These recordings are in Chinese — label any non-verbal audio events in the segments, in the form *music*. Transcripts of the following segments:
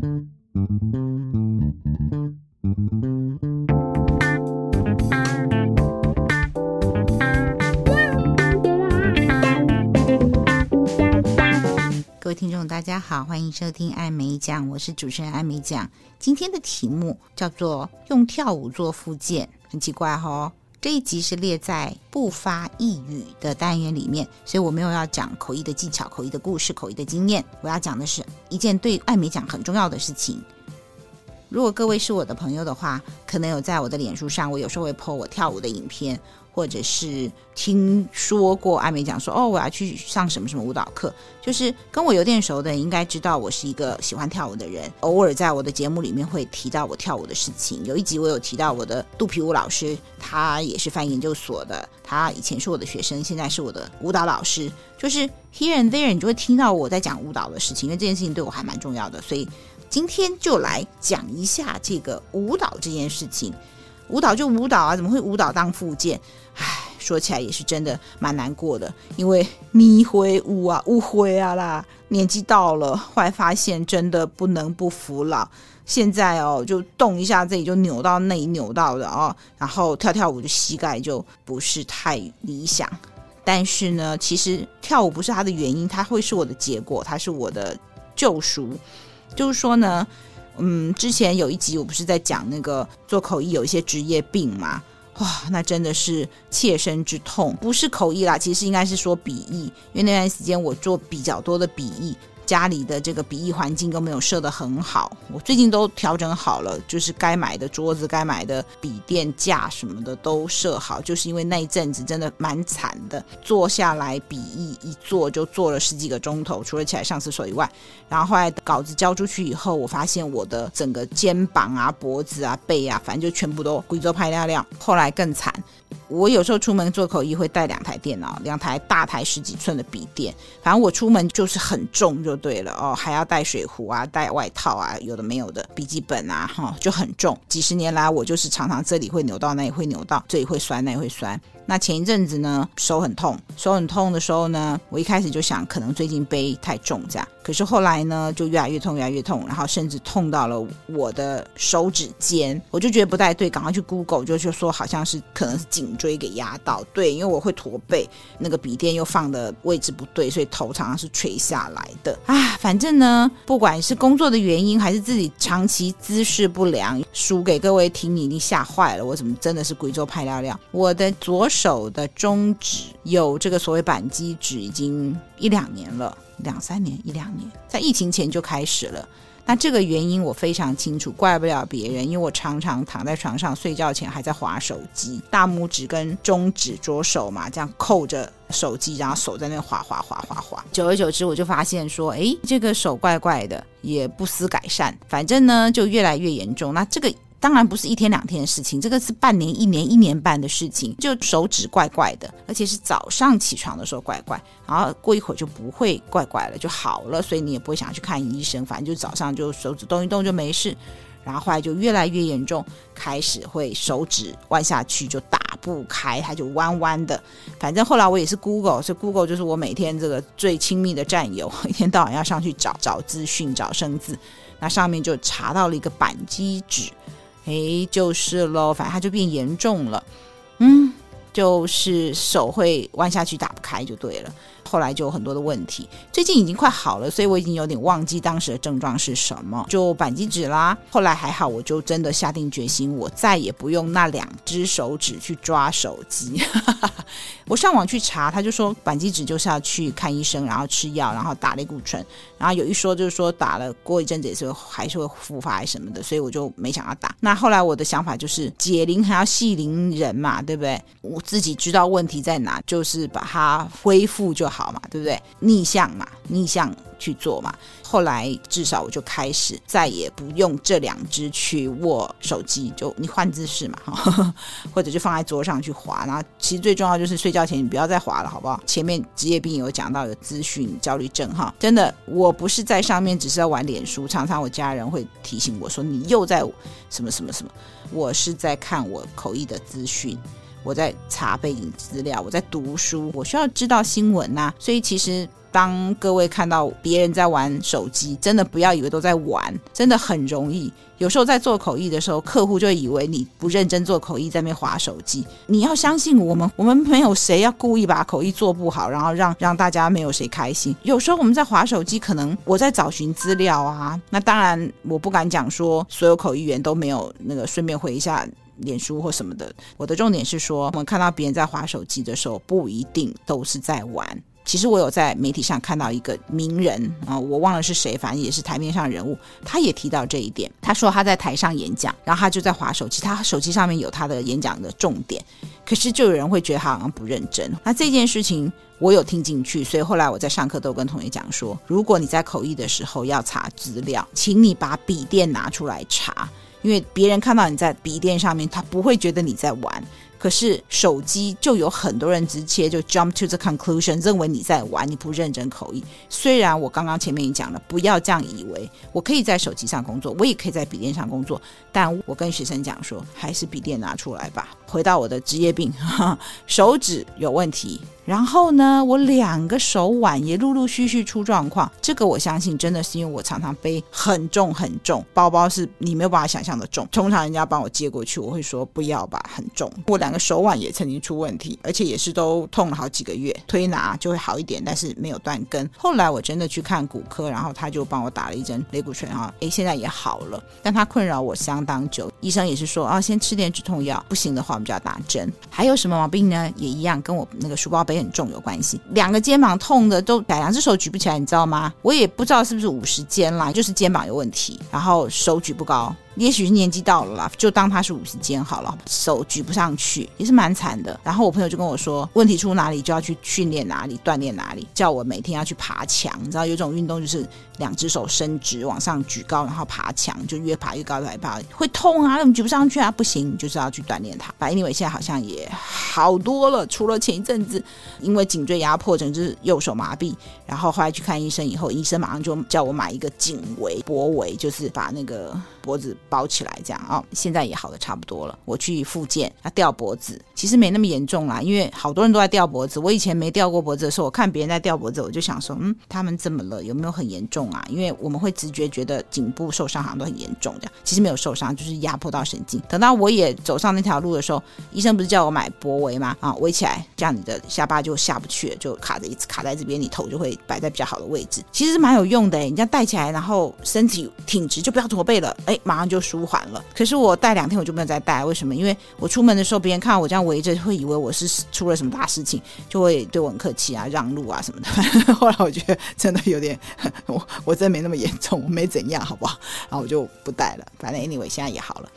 各位听众，大家好，欢迎收听艾美讲，我是主持人艾美讲。今天的题目叫做“用跳舞做复健”，很奇怪、哦。这一集是列在不发一语的单元里面，所以我没有要讲口译的技巧、口译的故事、口译的经验。我要讲的是一件对艾美讲很重要的事情。如果各位是我的朋友的话，可能有在我的脸书上，我有时候会 po 我跳舞的影片。或者是听说过艾美讲说哦，我要去上什么什么舞蹈课，就是跟我有点熟的人应该知道我是一个喜欢跳舞的人。偶尔在我的节目里面会提到我跳舞的事情。有一集我有提到我的肚皮舞老师，他也是翻研究所的，他以前是我的学生，现在是我的舞蹈老师。就是 here and there，你就会听到我在讲舞蹈的事情，因为这件事情对我还蛮重要的。所以今天就来讲一下这个舞蹈这件事情。舞蹈就舞蹈啊，怎么会舞蹈当附件？唉，说起来也是真的蛮难过的，因为迷灰舞啊，乌灰啊啦，年纪到了，后来发现真的不能不服老。现在哦，就动一下这里就扭到那里扭到的哦，然后跳跳舞的膝盖就不是太理想。但是呢，其实跳舞不是它的原因，它会是我的结果，它是我的救赎。就是说呢。嗯，之前有一集我不是在讲那个做口译有一些职业病嘛？哇，那真的是切身之痛，不是口译啦，其实应该是说笔译，因为那段时间我做比较多的笔译。家里的这个笔译环境都没有设得很好，我最近都调整好了，就是该买的桌子、该买的笔垫架什么的都设好。就是因为那一阵子真的蛮惨的，坐下来笔译一坐就坐了十几个钟头，除了起来上厕所以外。然后后来稿子交出去以后，我发现我的整个肩膀啊、脖子啊、背啊，反正就全部都贵州拍亮亮。后来更惨。我有时候出门做口译会带两台电脑，两台大台十几寸的笔电，反正我出门就是很重就对了哦，还要带水壶啊，带外套啊，有的没有的笔记本啊，哈、就很重。几十年来我就是常常这里会扭到，那里会扭到，这里会酸，那里会酸。那前一阵子呢，手很痛，手很痛的时候呢，我一开始就想，可能最近背太重这样。可是后来呢，就越来越痛，越来越痛，然后甚至痛到了我的手指尖，我就觉得不太对，赶快去 Google，就就说好像是可能是颈椎给压到。对，因为我会驼背，那个笔垫又放的位置不对，所以头常常是垂下来的。啊，反正呢，不管是工作的原因，还是自己长期姿势不良，数给各位听，你已经吓坏了。我怎么真的是贵州派料料？我的左手。的中指有这个所谓扳机指已经一两年了，两三年一两年，在疫情前就开始了。那这个原因我非常清楚，怪不了别人，因为我常常躺在床上睡觉前还在划手机，大拇指跟中指左手嘛，这样扣着手机，然后手在那划划划划划。久而久之，我就发现说，哎，这个手怪怪的，也不思改善，反正呢就越来越严重。那这个。当然不是一天两天的事情，这个是半年、一年、一年半的事情。就手指怪怪的，而且是早上起床的时候怪怪，然后过一会儿就不会怪怪了，就好了。所以你也不会想去看医生，反正就早上就手指动一动就没事。然后后来就越来越严重，开始会手指弯下去就打不开，它就弯弯的。反正后来我也是 Google，所以 Google 就是我每天这个最亲密的战友，*laughs* 一天到晚要上去找找资讯、找生字。那上面就查到了一个扳机指。哎，就是喽，反正它就变严重了，嗯，就是手会弯下去打不开就对了。后来就有很多的问题，最近已经快好了，所以我已经有点忘记当时的症状是什么，就扳机指啦。后来还好，我就真的下定决心，我再也不用那两只手指去抓手机。我上网去查，他就说扳机指就是要去看医生，然后吃药，然后打类固醇，然后有一说就是说打了过一阵子也是还是会复发什么的，所以我就没想要打。那后来我的想法就是解铃还要系铃人嘛，对不对？我自己知道问题在哪，就是把它恢复就好。好嘛，对不对？逆向嘛，逆向去做嘛。后来至少我就开始再也不用这两只去握手机，就你换姿势嘛，或者就放在桌上去滑。然后其实最重要就是睡觉前你不要再滑了，好不好？前面职业病有讲到有资讯焦虑症哈，真的，我不是在上面只是要玩脸书，常常我家人会提醒我说你又在什么什么什么，我是在看我口译的资讯。我在查背景资料，我在读书，我需要知道新闻呐、所以其实当各位看到别人在玩手机，真的不要以为都在玩，真的很容易。有时候在做口译的时候，客户就以为你不认真做口译，在那边划手机。你要相信我们，我们没有谁要故意把口译做不好，然后让 *laughs* 让大家没有谁开心。有时候我们在划手机，可能我在找寻资料啊。那当然，我不敢讲说所有口译员都没有那个顺便回一下脸书或什么的。我的重点是说，我们看到别人在划手机的时候，不一定都是在玩。其实我有在媒体上看到一个名人啊，我忘了是谁，反正也是台面上人物，他也提到这一点。他说他在台上演讲，然后他就在划手机，他手机上面有他的演讲的重点，可是就有人会觉得他好像不认真。那这件事情我有听进去，所以后来我在上课都跟同学讲说，如果你在口译的时候要查资料，请你把笔电拿出来查，因为别人看到你在笔电上面，他不会觉得你在玩。可是手机就有很多人直接就 jump to the conclusion，认为你在玩，你不认真口译。虽然我刚刚前面也讲了，不要这样以为，我可以在手机上工作，我也可以在笔电上工作，但我跟学生讲说，还是笔电拿出来吧。回到我的职业病，*laughs* 手指有问题。然后呢，我两个手腕也陆陆续续出状况。这个我相信真的是因为我常常背很重很重包包，是你没有办法想象的重。通常人家帮我接过去，我会说不要吧，很重。我两个手腕也曾经出问题，而且也是都痛了好几个月。推拿就会好一点，但是没有断根。后来我真的去看骨科，然后他就帮我打了一针类固醇啊，诶，现在也好了。但他困扰我相当久，医生也是说啊，先吃点止痛药，不行的话我们就要打针。还有什么毛病呢？也一样，跟我那个书包背。很重有关系，两个肩膀痛的都两只手举不起来，你知道吗？我也不知道是不是五十肩啦，就是肩膀有问题，然后手举不高。也许是年纪到了啦，就当他是五十肩好了，手举不上去也是蛮惨的。然后我朋友就跟我说，问题出哪里就要去训练哪里，锻炼哪里，叫我每天要去爬墙。你知道有种运动就是两只手伸直往上举高，然后爬墙，就越爬越高，越爬会痛啊，怎么举不上去啊？不行，就是要去锻炼它。反正因为现在好像也好多了，除了前一阵子因为颈椎压迫，整只右手麻痹，然后后来去看医生以后，医生马上就叫我买一个颈围、脖围，就是把那个脖子。包起来这样哦，现在也好的差不多了。我去复健，要吊脖子，其实没那么严重啦，因为好多人都在吊脖子。我以前没吊过脖子的时候，我看别人在吊脖子，我就想说，嗯，他们怎么了？有没有很严重啊？因为我们会直觉觉得颈部受伤好像都很严重这样，其实没有受伤，就是压迫到神经。等到我也走上那条路的时候，医生不是叫我买脖围吗？啊，围起来，这样你的下巴就下不去了，就卡着一直卡在这边，你头就会摆在比较好的位置。其实是蛮有用的诶，你这样戴起来，然后身体挺直，就不要驼背了，哎，马上就舒缓了。可是我戴两天我就没有再戴，为什么？因为我出门的时候，别人看到我这样围着，会以为我是出了什么大事情，就会对我很客气啊，让路啊什么的。*laughs* 后来我觉得真的有点，我我真没那么严重，我没怎样，好不好？然后我就不戴了。反正 anyway 现在也好了。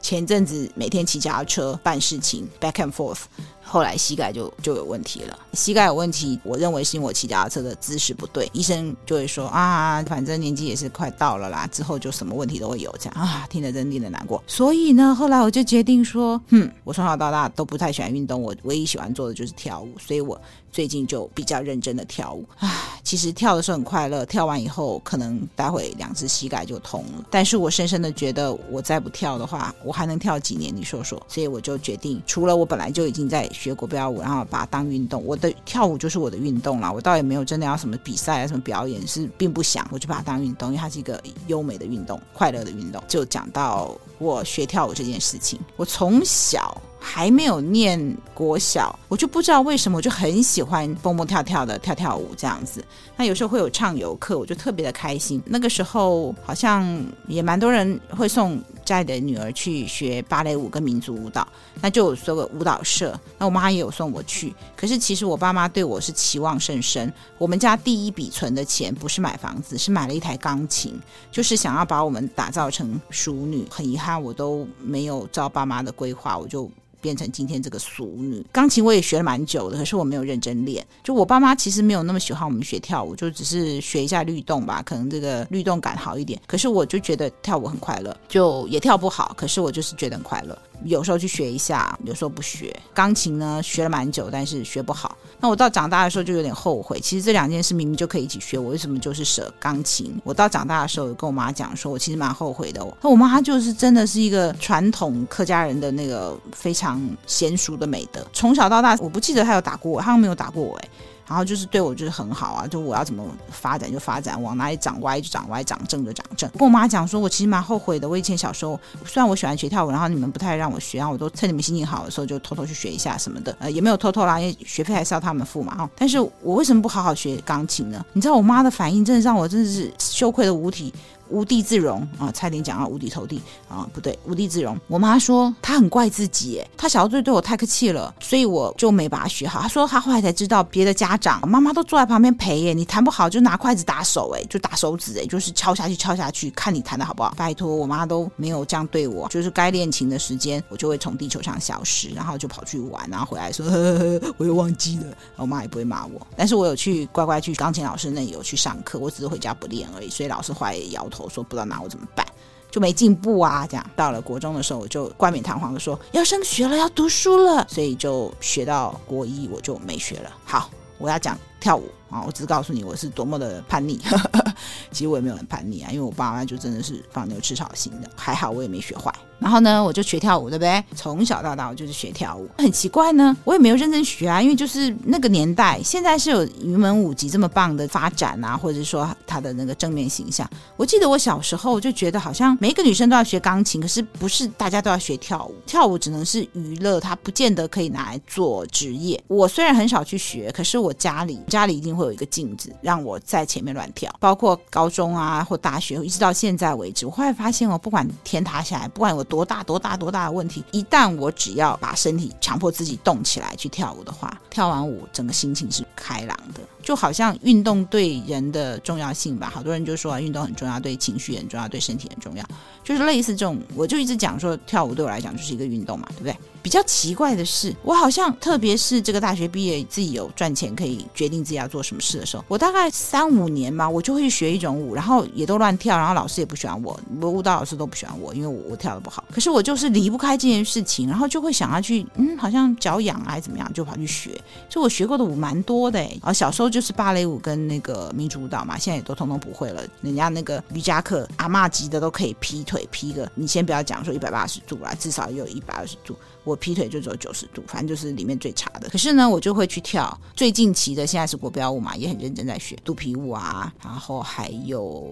前阵子每天骑脚踏车办事情，back and forth。后来膝盖就就有问题了，膝盖有问题，我认为是因为我骑脚踏车的姿势不对，医生就会说啊，反正年纪也是快到了啦，之后就什么问题都会有这样啊，听得真令人难过。所以呢，后来我就决定说，哼，我从小到大都不太喜欢运动，我唯一喜欢做的就是跳舞，所以我最近就比较认真的跳舞。唉，其实跳的时候很快乐，跳完以后可能待会两只膝盖就痛了，但是我深深的觉得，我再不跳的话，我还能跳几年？你说说。所以我就决定，除了我本来就已经在。学国标舞，然后把它当运动。我的跳舞就是我的运动了。我倒也没有真的要什么比赛啊，什么表演，是并不想。我就把它当运动，因为它是一个优美的运动，快乐的运动。就讲到我学跳舞这件事情，我从小。还没有念国小，我就不知道为什么，我就很喜欢蹦蹦跳跳的跳跳舞这样子。那有时候会有唱游课，我就特别的开心。那个时候好像也蛮多人会送带着女儿去学芭蕾舞跟民族舞蹈，那就有所个舞蹈社。那我妈也有送我去，可是其实我爸妈对我是期望甚深。我们家第一笔存的钱不是买房子，是买了一台钢琴，就是想要把我们打造成淑女。很遗憾，我都没有照爸妈的规划，我就。变成今天这个俗女。钢琴我也学了蛮久的，可是我没有认真练。就我爸妈其实没有那么喜欢我们学跳舞，就只是学一下律动吧，可能这个律动感好一点。可是我就觉得跳舞很快乐，就也跳不好，可是我就是觉得很快乐。有时候去学一下，有时候不学。钢琴呢，学了蛮久，但是学不好。那我到长大的时候就有点后悔。其实这两件事明明就可以一起学，我为什么就是舍钢琴？我到长大的时候，跟我妈讲说，我其实蛮后悔的。那我妈就是真的是一个传统客家人的那个非常娴淑的美德。从小到大，我不记得她有打过我，她没有打过我诶。然后就是对我就是很好啊，就我要怎么发展就发展，往哪里长歪就长歪，长正就长正。跟我妈讲说，我其实蛮后悔的。我以前小时候虽然我喜欢学跳舞，然后你们不太让我学，然后我都趁你们心情好的时候就偷偷去学一下什么的，呃，也没有偷偷啦，因为学费还是要他们付嘛。哈，但是我为什么不好好学钢琴呢？你知道我妈的反应真的让我真的是羞愧的无体。无地自容啊，差点讲到无底投地啊，不对，无地自容。我妈说她很怪自己，她小时候对我太客气了，所以我就没把她学好。她说她后来才知道，别的家长妈妈都坐在旁边陪，耶，你弹不好就拿筷子打手，哎，就打手指，哎，就是敲下去敲下去，看你弹的好不好。拜托，我妈都没有这样对我，就是该练琴的时间，我就会从地球上消失，然后就跑去玩，然后回来说呵呵呵我又忘记了，我妈也不会骂我。但是我有去乖乖去钢琴老师那里有去上课，我只是回家不练而已，所以老师坏也摇头我说不知道拿我。怎么办？就没进步啊！这样到了国中的时候，我就冠冕堂皇的说要升学了，要读书了，所以就学到国一，我就没学了。好，我要讲跳舞啊！我只是告诉你，我是多么的叛逆。其实我也没有很叛逆啊，因为我爸妈就真的是放牛吃草型的，还好我也没学坏。然后呢，我就学跳舞，对不对？从小到大我就是学跳舞。很奇怪呢，我也没有认真学啊，因为就是那个年代，现在是有云门舞集这么棒的发展啊，或者说他的那个正面形象。我记得我小时候就觉得，好像每个女生都要学钢琴，可是不是大家都要学跳舞。跳舞只能是娱乐，它不见得可以拿来做职业。我虽然很少去学，可是我家里家里一定会会有一个镜子，让我在前面乱跳。包括高中啊或大学，一直到现在为止，我后来发现我不管天塌下来，不管有。多大多大多大的问题！一旦我只要把身体强迫自己动起来去跳舞的话，跳完舞整个心情是开朗的，就好像运动对人的重要性吧。好多人就说啊，运动很重要，对情绪很重要，对身体很重要，就是类似这种。我就一直讲说，跳舞对我来讲就是一个运动嘛，对不对？比较奇怪的是，我好像特别是这个大学毕业，自己有赚钱可以决定自己要做什么事的时候，我大概三五年嘛，我就会去学一种舞，然后也都乱跳，然后老师也不喜欢我，我舞蹈老师都不喜欢我，因为我我跳得不好。可是我就是离不开这件事情，然后就会想要去，嗯，好像脚痒，还是怎么样，就跑去学。所以我学过的舞蛮多的诶，啊，小时候就是芭蕾舞跟那个民族舞蹈嘛，现在也都通通不会了。人家那个瑜伽课，阿嬷级的都可以劈腿劈个，你先不要讲说一百八十度啦，至少也有一百二十度。我劈腿就走九十度，反正就是里面最差的。可是呢，我就会去跳最近期的，现在是国标舞嘛，也很认真在学肚皮舞啊，然后还有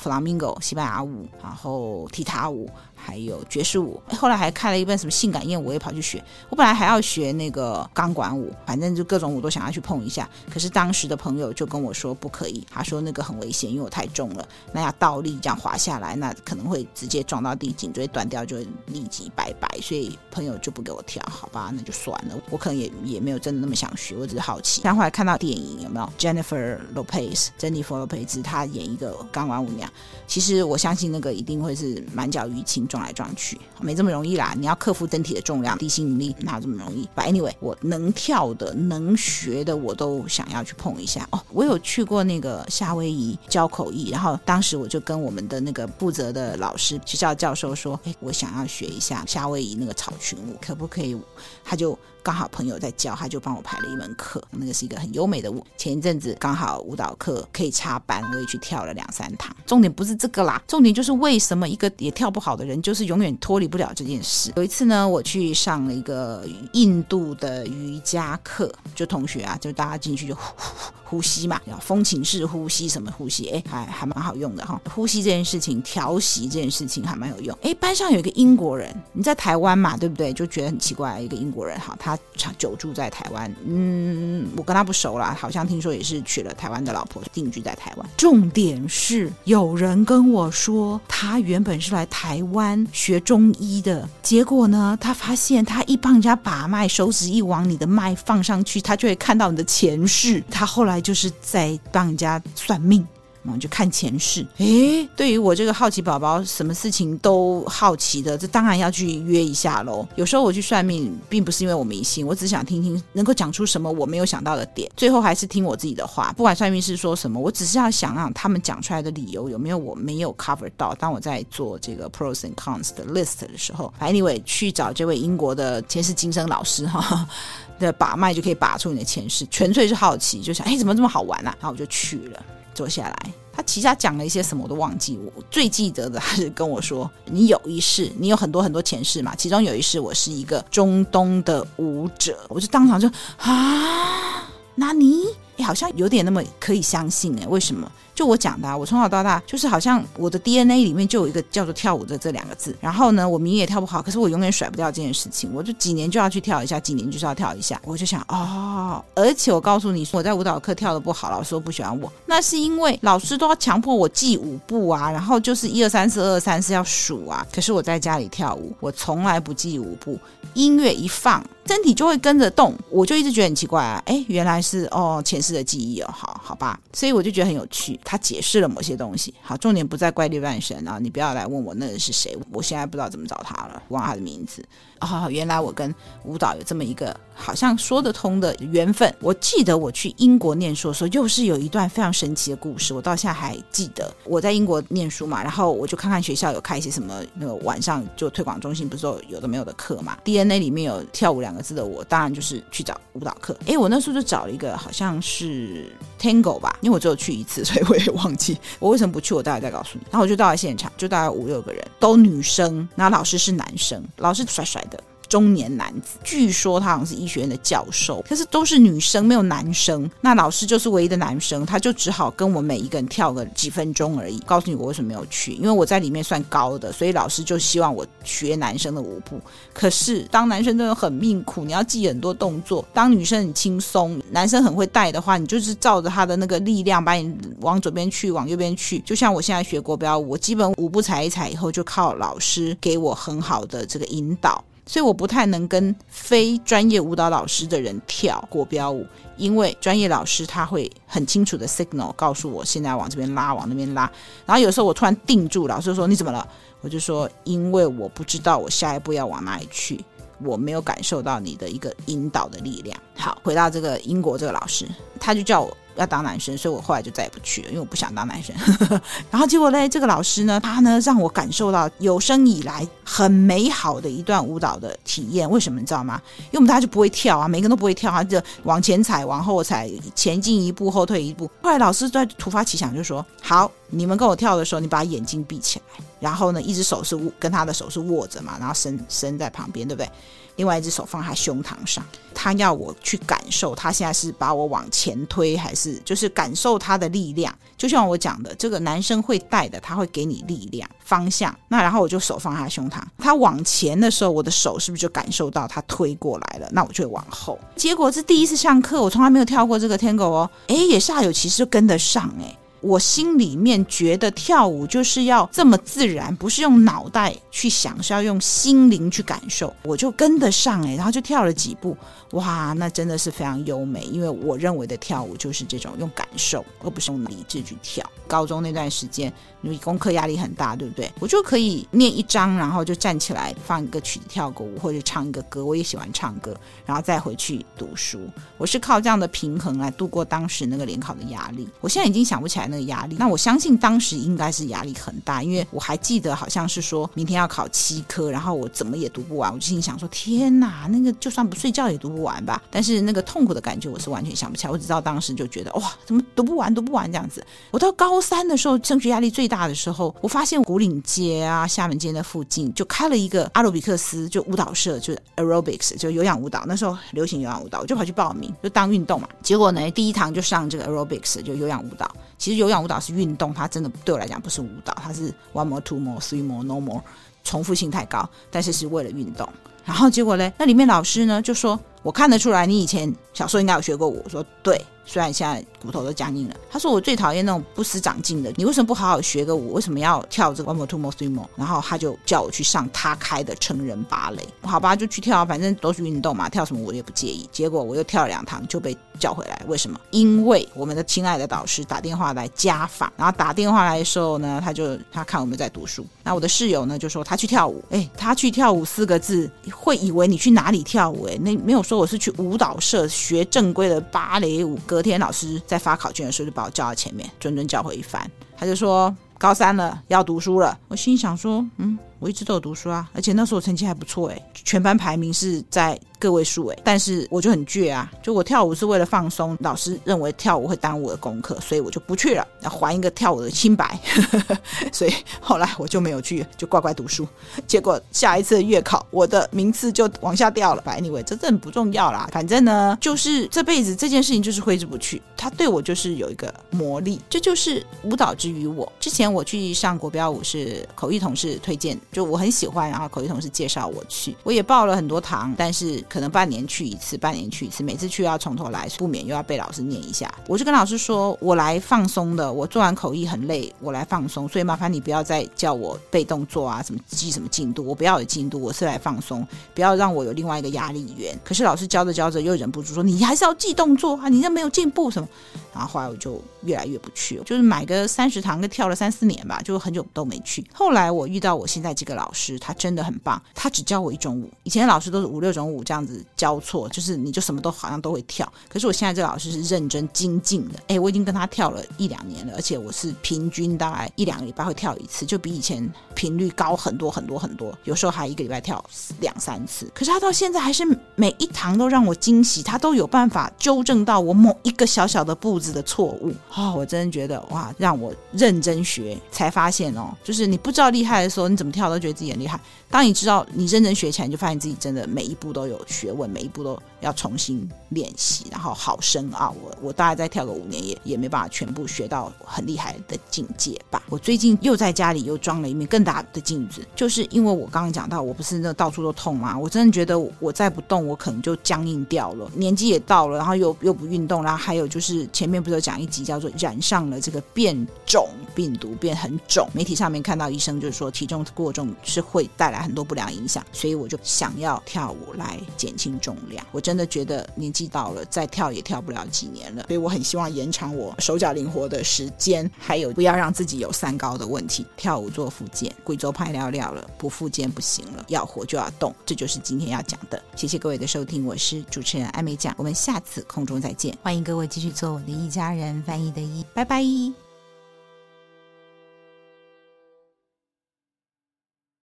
Flamingo 西班牙舞，然后踢踏舞。还有爵士舞，后来还看了一本什么性感艳舞，我也跑去学。我本来还要学那个钢管舞，反正就各种舞都想要去碰一下。可是当时的朋友就跟我说不可以，他说那个很危险，因为我太重了，那要倒立这样滑下来，那可能会直接撞到地，颈椎断掉，就会立即拜拜。所以朋友就不给我跳，好吧，那就算了。我可能也也没有真的那么想学，我只是好奇。然后后来看到电影有没有 Jennifer Lopez，珍妮弗·洛佩兹，她演一个钢管舞娘。其实我相信那个一定会是满脚淤青。撞来撞去没这么容易啦！你要克服身体的重量、地心引力，哪有这么容易？But anyway，我能跳的、能学的，我都想要去碰一下哦。我有去过那个夏威夷教口译，然后当时我就跟我们的那个负责的老师、学校教授说：“哎，我想要学一下夏威夷那个草裙舞，可不可以？”他就。刚好朋友在教，他就帮我排了一门课。那个是一个很优美的舞。前一阵子刚好舞蹈课可以插班，我也去跳了两三堂。重点不是这个啦，重点就是为什么一个也跳不好的人，就是永远脱离不了这件事。有一次呢，我去上了一个印度的瑜伽课，就同学啊，就大家进去就呼呼呼吸嘛，要风琴式呼吸，什么呼吸？哎，还还蛮好用的哈。呼吸这件事情，调息这件事情还蛮有用。哎，班上有一个英国人，你在台湾嘛，对不对？就觉得很奇怪，一个英国人哈，他。他长久住在台湾，嗯，我跟他不熟啦，好像听说也是娶了台湾的老婆，定居在台湾。重点是有人跟我说，他原本是来台湾学中医的，结果呢，他发现他一帮人家把脉，手指一往你的脉放上去，他就会看到你的前世。他后来就是在帮人家算命。我们就看前世。诶，对于我这个好奇宝宝，什么事情都好奇的，这当然要去约一下喽。有时候我去算命，并不是因为我迷信，我只想听听能够讲出什么我没有想到的点。最后还是听我自己的话，不管算命师说什么，我只是要想让他们讲出来的理由有没有我没有 cover 到。当我在做这个 pros and cons 的 list 的时候，anyway 去找这位英国的前世今生老师哈 *laughs* 的把脉就可以把出你的前世，纯粹是好奇，就想哎怎么这么好玩啊？然后我就去了。坐下来，他其他讲了一些什么我都忘记。我最记得的还是跟我说：“你有一世，你有很多很多前世嘛。其中有一世，我是一个中东的舞者。”我就当场就啊，那你？你，好像有点那么可以相信哎，为什么？就我讲的啊，我从小到大就是好像我的 DNA 里面就有一个叫做跳舞的这两个字。然后呢，我明也跳不好，可是我永远甩不掉这件事情。我就几年就要去跳一下，几年就是要跳一下。我就想哦，而且我告诉你，我在舞蹈课跳得不好，老师都不喜欢我。那是因为老师都要强迫我记舞步啊，然后就是一二三四二二三四要数啊。可是我在家里跳舞，我从来不记舞步，音乐一放，身体就会跟着动。我就一直觉得很奇怪啊，哎，原来是哦前世的记忆哦，好好吧。所以我就觉得很有趣。他解释了某些东西，好，重点不在怪力乱神啊！你不要来问我那个是谁，我现在不知道怎么找他了，忘了他的名字。哦，原来我跟舞蹈有这么一个好像说得通的缘分。我记得我去英国念书的时候，又是有一段非常神奇的故事，我到现在还记得。我在英国念书嘛，然后我就看看学校有开一些什么那个晚上就推广中心，不是说有的没有的课嘛？DNA 里面有跳舞两个字的我，当然就是去找舞蹈课。哎，我那时候就找了一个好像是 Tango 吧，因为我只有去一次，所以我也忘记我为什么不去。我待会再告诉你。然后我就到了现场，就大概五六个人，都女生，那老师是男生，老师帅帅的。中年男子，据说他好像是医学院的教授，可是都是女生，没有男生。那老师就是唯一的男生，他就只好跟我每一个人跳个几分钟而已。告诉你我为什么没有去，因为我在里面算高的，所以老师就希望我学男生的舞步。可是当男生真的很命苦，你要记很多动作；当女生很轻松，男生很会带的话，你就是照着他的那个力量把你往左边去，往右边去。就像我现在学国标舞，我基本舞步踩一踩以后，就靠老师给我很好的这个引导。所以我不太能跟非专业舞蹈老师的人跳国标舞，因为专业老师他会很清楚的 signal 告诉我现在往这边拉，往那边拉。然后有时候我突然定住，老师说你怎么了？我就说因为我不知道我下一步要往哪里去，我没有感受到你的一个引导的力量。好，回到这个英国这个老师，他就叫我。要当男生，所以我后来就再也不去了，因为我不想当男生。*laughs* 然后结果呢，这个老师呢，他呢让我感受到有生以来很美好的一段舞蹈的体验。为什么你知道吗？因为我们大家就不会跳啊，每个人都不会跳，他就往前踩，往后踩，前进一步，后退一步。后来老师在突发奇想，就说：“好，你们跟我跳的时候，你把眼睛闭起来，然后呢，一只手是跟他的手是握着嘛，然后伸伸在旁边，对不对？”另外一只手放他胸膛上，他要我去感受，他现在是把我往前推，还是就是感受他的力量？就像我讲的，这个男生会带的，他会给你力量、方向。那然后我就手放他胸膛，他往前的时候，我的手是不是就感受到他推过来了？那我就会往后。结果是第一次上课，我从来没有跳过这个 Tango 哦，哎，也煞有其事就跟得上哎。我心里面觉得跳舞就是要这么自然，不是用脑袋去想，是要用心灵去感受。我就跟得上诶，然后就跳了几步，哇，那真的是非常优美。因为我认为的跳舞就是这种用感受，而不是用理智去跳。高中那段时间，因为功课压力很大，对不对？我就可以念一章，然后就站起来放一个曲子跳个舞，或者唱一个歌。我也喜欢唱歌，然后再回去读书。我是靠这样的平衡来度过当时那个联考的压力。我现在已经想不起来。那个压力，那我相信当时应该是压力很大，因为我还记得好像是说明天要考七科，然后我怎么也读不完，我就心想说天哪，那个就算不睡觉也读不完吧。但是那个痛苦的感觉我是完全想不起来，我只知道当时就觉得哇，怎么读不完，读不完这样子。我到高三的时候，升学压力最大的时候，我发现古岭街啊、厦门街那附近就开了一个阿罗比克斯，就舞蹈社，就 aerobics，就有氧舞蹈。那时候流行有氧舞蹈，我就跑去报名，就当运动嘛。结果呢，第一堂就上这个 aerobics，就有氧舞蹈。其实有氧舞蹈是运动，它真的对我来讲不是舞蹈，它是 one more, two more, three more, no more，重复性太高，但是是为了运动。然后结果呢，那里面老师呢就说：“我看得出来你以前小时候应该有学过舞。”我说：“对。”虽然现在骨头都僵硬了，他说我最讨厌那种不思长进的。你为什么不好好学个舞？为什么要跳这个 one more two more three more？然后他就叫我去上他开的成人芭蕾。好吧，就去跳，反正都是运动嘛，跳什么我也不介意。结果我又跳了两堂就被叫回来，为什么？因为我们的亲爱的导师打电话来家访，然后打电话来的时候呢，他就他看我们在读书。那我的室友呢就说他去跳舞，哎，他去跳舞四个字会以为你去哪里跳舞？哎，那没有说我是去舞蹈社学正规的芭蕾舞。隔天老师在发考卷的时候就把我叫到前面，谆谆教诲一番。他就说高三了要读书了。我心想说，嗯，我一直都有读书啊，而且那时候我成绩还不错诶，全班排名是在个位数诶。但是我就很倔啊，就我跳舞是为了放松，老师认为跳舞会耽误我的功课，所以我就不去了，要还一个跳舞的清白。*laughs* 所以后来我就没有去，就乖乖读书。结果下一次月考，我的名次就往下掉了。Anyway，这真不重要啦，反正呢，就是这辈子这件事情就是挥之不去，它对我就是有一个魔力，这就是舞蹈之于我。之前我去上国标舞是口译同事推荐，就我很喜欢，然后口译同事介绍我去，我也报了很多堂，但是可能半年去一次，半年去一次，每次去要从头来，不免又要被老师念一下。我就跟老师说，我来放松的，我做完口译很累，我来放松，所以麻烦你不要再叫我背动作啊，什么记什么进度，我不要有进度，我是来放松，不要让我有另外一个压力源。可是老师教着教着又忍不住说，你还是要记动作啊，你这没有进步什么。然后后来我就越来越不去，就是买个三十堂，跟跳了三四年吧，就很久都没去。后来我遇到我现在这个老师，他真的很棒，他只教我一种舞，以前的老师都是五六种舞这样子交错，就是你就什么都好像都会跳。可是我现在这个老师是认真精进的，哎，我已经跟他跳了一两年了，而且我是平均大概一两个礼拜会跳一次，就比以前频率高很多很多很多，有时候还一个礼拜跳两三次。可是他到现在还是每一堂都让我惊喜，他都有办法纠正到我某一个小小的步子的错误哦，我真的觉得哇，让我认真学才发现哦，就是你不知道厉害的时候，你怎么跳都觉得自己很厉害。当你知道你认真学起来，你就发现自己真的每一步都有学问，每一步都要重新练习，然后好深奥。我我大概再跳个五年也也没办法全部学到很厉害的境界吧。我最近又在家里又装了一面更大的镜子，就是因为我刚刚讲到，我不是那到处都痛吗？我真的觉得我再不动，我可能就僵硬掉了。年纪也到了，然后又又不运动，然后还有就是前面不是有讲一集叫做染上了这个变肿病毒，变很肿。媒体上面看到医生就是说体重过重是会带来。很多不良影响，所以我就想要跳舞来减轻重量。我真的觉得年纪到了，再跳也跳不了几年了，所以我很希望延长我手脚灵活的时间，还有不要让自己有三高的问题。跳舞做复健，贵州派料料了，不复健不行了，要活就要动，这就是今天要讲的。谢谢各位的收听，我是主持人艾美酱，我们下次空中再见，欢迎各位继续做我的一家人翻译的一，拜拜。